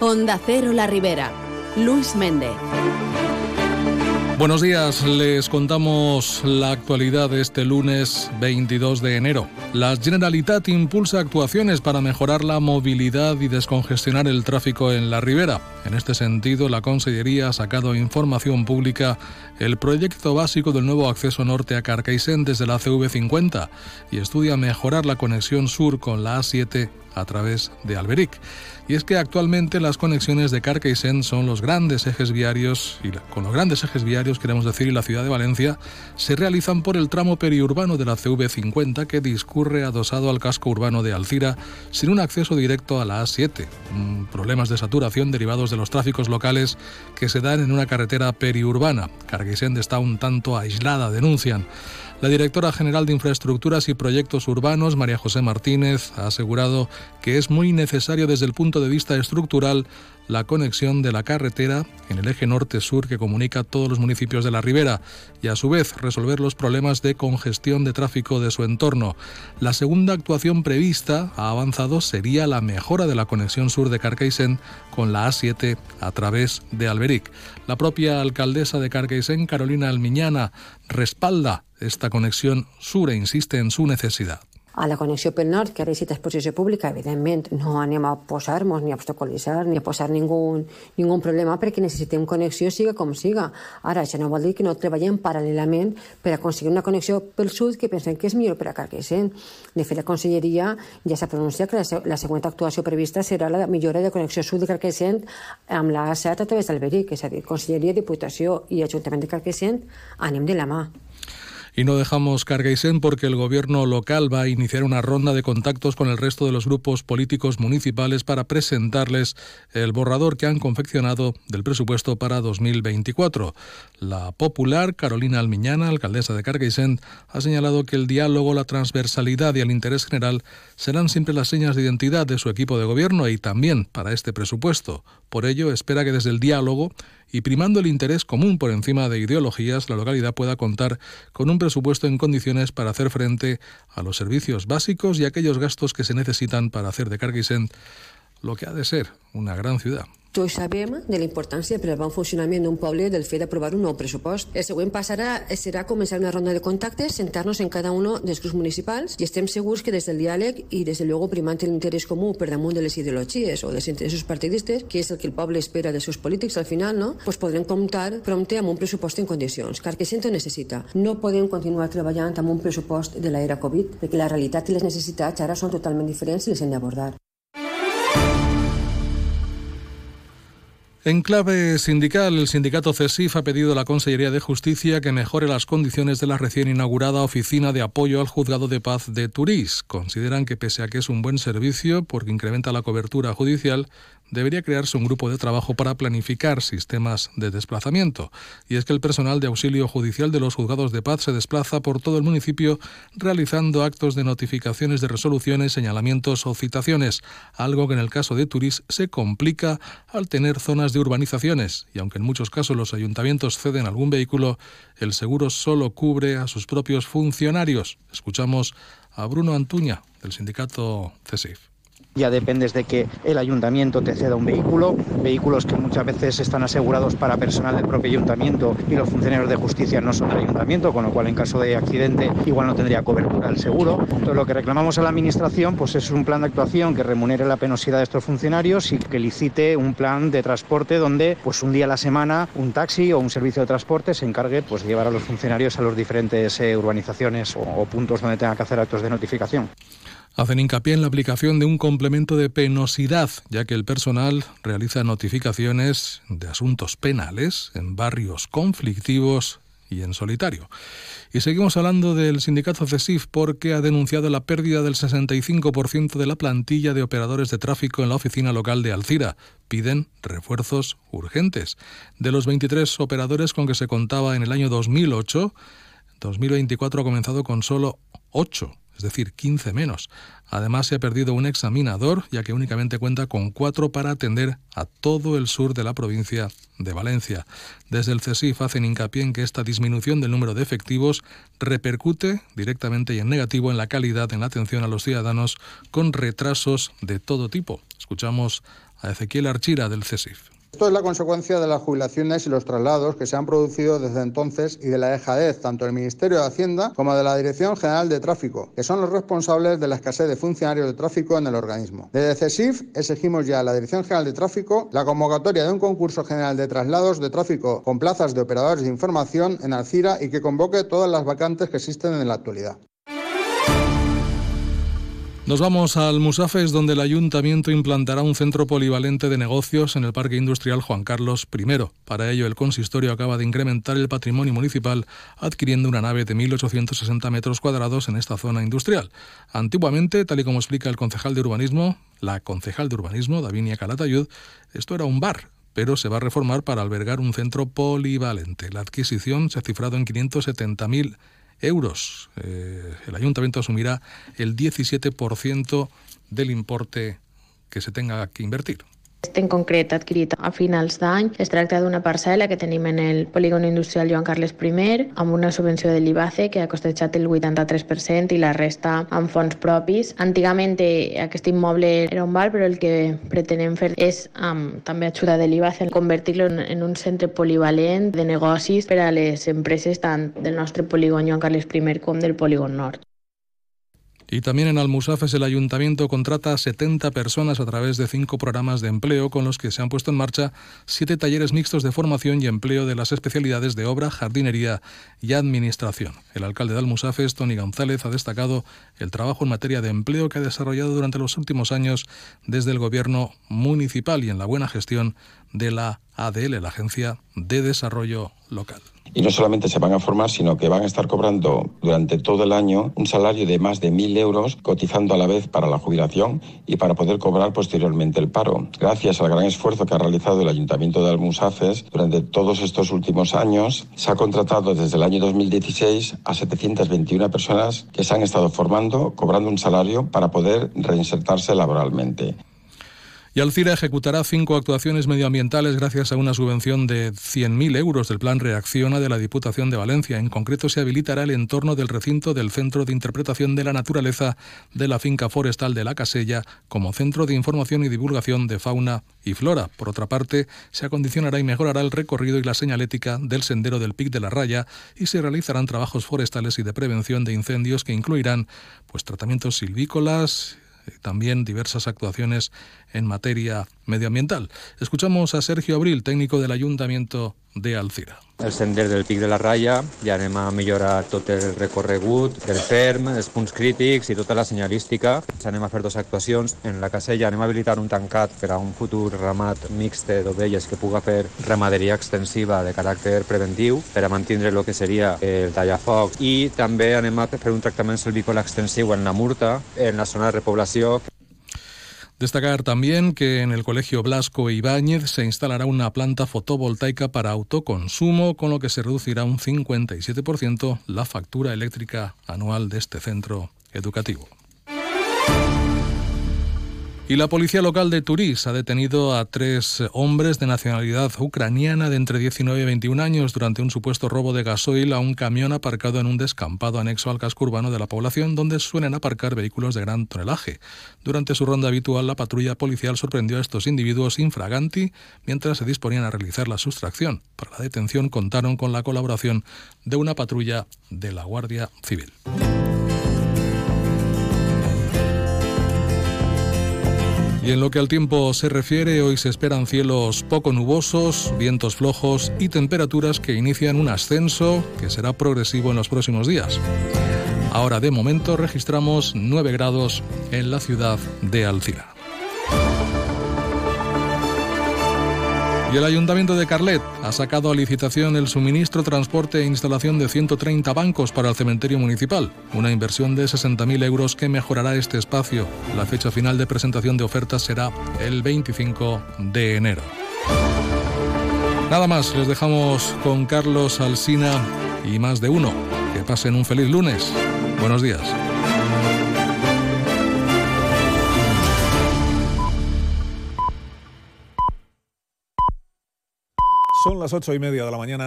Onda Cero La Ribera. Luis Méndez. Buenos días, les contamos la actualidad de este lunes 22 de enero. La Generalitat impulsa actuaciones para mejorar la movilidad y descongestionar el tráfico en la ribera. En este sentido, la Consellería ha sacado información pública el proyecto básico del nuevo acceso norte a Carcaixent desde la CV50 y estudia mejorar la conexión sur con la A7 a través de Alberic. Y es que actualmente las conexiones de Carcaixent son los grandes ejes viarios, y con los grandes ejes viarios queremos decir, y la ciudad de Valencia, se realizan por el tramo periurbano de la CV50 que discurre adosado al casco urbano de Alcira sin un acceso directo a la A7. Mm, problemas de saturación derivados de los tráficos locales que se dan en una carretera periurbana. Carcaixent está un tanto aislada, denuncian. La directora general de Infraestructuras y Proyectos Urbanos, María José Martínez, ha asegurado que es muy necesario desde el punto de vista estructural la conexión de la carretera en el eje norte-sur que comunica todos los municipios de la ribera y a su vez resolver los problemas de congestión de tráfico de su entorno. La segunda actuación prevista, ha avanzado, sería la mejora de la conexión sur de Carcaixent con la A7 a través de Alberic. La propia alcaldesa de Carcaixent, Carolina Almiñana, respalda esta conexión sur e insiste en su necesidad. A la connexió pel nord, que ara és exposició pública, evidentment no anem a posar-nos ni a obstaculitzar ni a posar ningú, ningú problema perquè necessitem connexió siga com siga. Ara, això no vol dir que no treballem paral·lelament per aconseguir una connexió pel sud que pensem que és millor per a Carqueixent. De fet, la Conselleria ja s'ha pronunciat que la, la següent actuació prevista serà la millora de connexió sud de Carqueixent amb la A7 a través d'Alberic, és a dir, Conselleria, Diputació i Ajuntament de Carqueixent anem de la mà. Y no dejamos Cargaisen porque el gobierno local va a iniciar una ronda de contactos con el resto de los grupos políticos municipales para presentarles el borrador que han confeccionado del presupuesto para 2024. La popular Carolina Almiñana, alcaldesa de Cargaisen, ha señalado que el diálogo, la transversalidad y el interés general serán siempre las señas de identidad de su equipo de gobierno y también para este presupuesto. Por ello, espera que desde el diálogo y primando el interés común por encima de ideologías, la localidad pueda contar con un presupuesto en condiciones para hacer frente a los servicios básicos y aquellos gastos que se necesitan para hacer de Carguisent lo que ha de ser una gran ciudad. Tots sabem de la importància per al bon funcionament d'un poble del fet d'aprovar un nou pressupost. El següent pas ara serà començar una ronda de contactes, sentar-nos en cada un dels grups municipals i estem segurs que des del diàleg i des de luego primant l'interès comú per damunt de les ideologies o dels interessos partidistes, que és el que el poble espera dels seus polítics al final, no? pues podrem comptar prompte amb un pressupost en condicions, car que sento necessita. No podem continuar treballant amb un pressupost de l'era Covid, perquè la realitat i les necessitats ara són totalment diferents i les hem d'abordar. En clave sindical, el sindicato CESIF ha pedido a la Consellería de Justicia que mejore las condiciones de la recién inaugurada oficina de apoyo al juzgado de paz de Turís. Consideran que pese a que es un buen servicio porque incrementa la cobertura judicial, debería crearse un grupo de trabajo para planificar sistemas de desplazamiento. Y es que el personal de auxilio judicial de los juzgados de paz se desplaza por todo el municipio realizando actos de notificaciones de resoluciones, señalamientos o citaciones, algo que en el caso de Turís se complica al tener zonas de urbanizaciones. Y aunque en muchos casos los ayuntamientos ceden algún vehículo, el seguro solo cubre a sus propios funcionarios. Escuchamos a Bruno Antuña, del sindicato CESIF ya dependes de que el ayuntamiento te ceda un vehículo, vehículos que muchas veces están asegurados para personal del propio ayuntamiento y los funcionarios de justicia no son del ayuntamiento, con lo cual en caso de accidente igual no tendría cobertura el seguro. Entonces lo que reclamamos a la administración pues es un plan de actuación que remunere la penosidad de estos funcionarios y que licite un plan de transporte donde pues un día a la semana un taxi o un servicio de transporte se encargue pues de llevar a los funcionarios a las diferentes eh, urbanizaciones o, o puntos donde tengan que hacer actos de notificación. Hacen hincapié en la aplicación de un complemento de penosidad, ya que el personal realiza notificaciones de asuntos penales en barrios conflictivos y en solitario. Y seguimos hablando del sindicato CESIF porque ha denunciado la pérdida del 65% de la plantilla de operadores de tráfico en la oficina local de Alcira. Piden refuerzos urgentes. De los 23 operadores con que se contaba en el año 2008, 2024 ha comenzado con solo 8 es decir, 15 menos. Además, se ha perdido un examinador, ya que únicamente cuenta con cuatro para atender a todo el sur de la provincia de Valencia. Desde el CESIF hacen hincapié en que esta disminución del número de efectivos repercute directamente y en negativo en la calidad en la atención a los ciudadanos con retrasos de todo tipo. Escuchamos a Ezequiel Archira del CESIF. Esto es la consecuencia de las jubilaciones y los traslados que se han producido desde entonces y de la dejadez tanto del Ministerio de Hacienda como de la Dirección General de Tráfico, que son los responsables de la escasez de funcionarios de tráfico en el organismo. Desde CESIF exigimos ya a la Dirección General de Tráfico la convocatoria de un concurso general de traslados de tráfico con plazas de operadores de información en Alcira y que convoque todas las vacantes que existen en la actualidad. Nos vamos al Musafes, donde el ayuntamiento implantará un centro polivalente de negocios en el Parque Industrial Juan Carlos I. Para ello, el consistorio acaba de incrementar el patrimonio municipal adquiriendo una nave de 1.860 metros cuadrados en esta zona industrial. Antiguamente, tal y como explica el concejal de urbanismo, la concejal de urbanismo, Davinia Calatayud, esto era un bar, pero se va a reformar para albergar un centro polivalente. La adquisición se ha cifrado en 570.000 euros. Eh, el ayuntamiento asumirá el 17% del importe que se tenga que invertir. En concret, adquirit a finals d'any, es tracta d'una parcel·la que tenim en el polígon industrial Joan Carles I, amb una subvenció de l'IBACE que ha costejat el 83% i la resta amb fons propis. Antigament eh, aquest immoble era un bar, però el que pretenem fer és, amb també ajuda de l'IBACE, convertir-lo en un centre polivalent de negocis per a les empreses tant del nostre polígon Joan Carles I com del polígon nord. Y también en Almusafes el ayuntamiento contrata a 70 personas a través de cinco programas de empleo con los que se han puesto en marcha siete talleres mixtos de formación y empleo de las especialidades de obra, jardinería y administración. El alcalde de Almusafes, Tony González, ha destacado el trabajo en materia de empleo que ha desarrollado durante los últimos años desde el gobierno municipal y en la buena gestión de la ADL, la Agencia de Desarrollo Local. Y no solamente se van a formar, sino que van a estar cobrando durante todo el año un salario de más de mil euros, cotizando a la vez para la jubilación y para poder cobrar posteriormente el paro. Gracias al gran esfuerzo que ha realizado el Ayuntamiento de Almusafes durante todos estos últimos años, se ha contratado desde el año 2016 a 721 personas que se han estado formando, cobrando un salario para poder reinsertarse laboralmente. Y Alcira ejecutará cinco actuaciones medioambientales gracias a una subvención de 100.000 euros del Plan Reacciona de la Diputación de Valencia. En concreto, se habilitará el entorno del recinto del Centro de Interpretación de la Naturaleza de la Finca Forestal de la Casella como centro de información y divulgación de fauna y flora. Por otra parte, se acondicionará y mejorará el recorrido y la señalética del sendero del Pic de la Raya y se realizarán trabajos forestales y de prevención de incendios que incluirán pues tratamientos silvícolas, también diversas actuaciones en materia medioambiental. Escuchamos a Sergio Abril, técnico del Ayuntamiento de Alcira. El sender del Pic de la Raya, ja anem a millorar tot el recorregut del ferm, els punts crítics i tota la senyalística. Anem a fer dues actuacions. En la casella anem a habilitar un tancat per a un futur ramat mixte d'ovelles que puga fer ramaderia extensiva de caràcter preventiu per a mantindre el que seria el tallafocs i també anem a fer un tractament silvícola extensiu en la Murta, en la zona de repoblació. Destacar también que en el Colegio Blasco Ibáñez se instalará una planta fotovoltaica para autoconsumo, con lo que se reducirá un 57% la factura eléctrica anual de este centro educativo. Y la policía local de Turís ha detenido a tres hombres de nacionalidad ucraniana de entre 19 y 21 años durante un supuesto robo de gasoil a un camión aparcado en un descampado anexo al casco urbano de la población donde suelen aparcar vehículos de gran tonelaje. Durante su ronda habitual, la patrulla policial sorprendió a estos individuos infraganti mientras se disponían a realizar la sustracción. Para la detención contaron con la colaboración de una patrulla de la Guardia Civil. Y en lo que al tiempo se refiere, hoy se esperan cielos poco nubosos, vientos flojos y temperaturas que inician un ascenso que será progresivo en los próximos días. Ahora de momento registramos 9 grados en la ciudad de Alcira. Y el Ayuntamiento de Carlet ha sacado a licitación el suministro, transporte e instalación de 130 bancos para el cementerio municipal, una inversión de 60.000 euros que mejorará este espacio. La fecha final de presentación de ofertas será el 25 de enero. Nada más, les dejamos con Carlos Alsina y más de uno. Que pasen un feliz lunes. Buenos días. Las ocho y media de la mañana.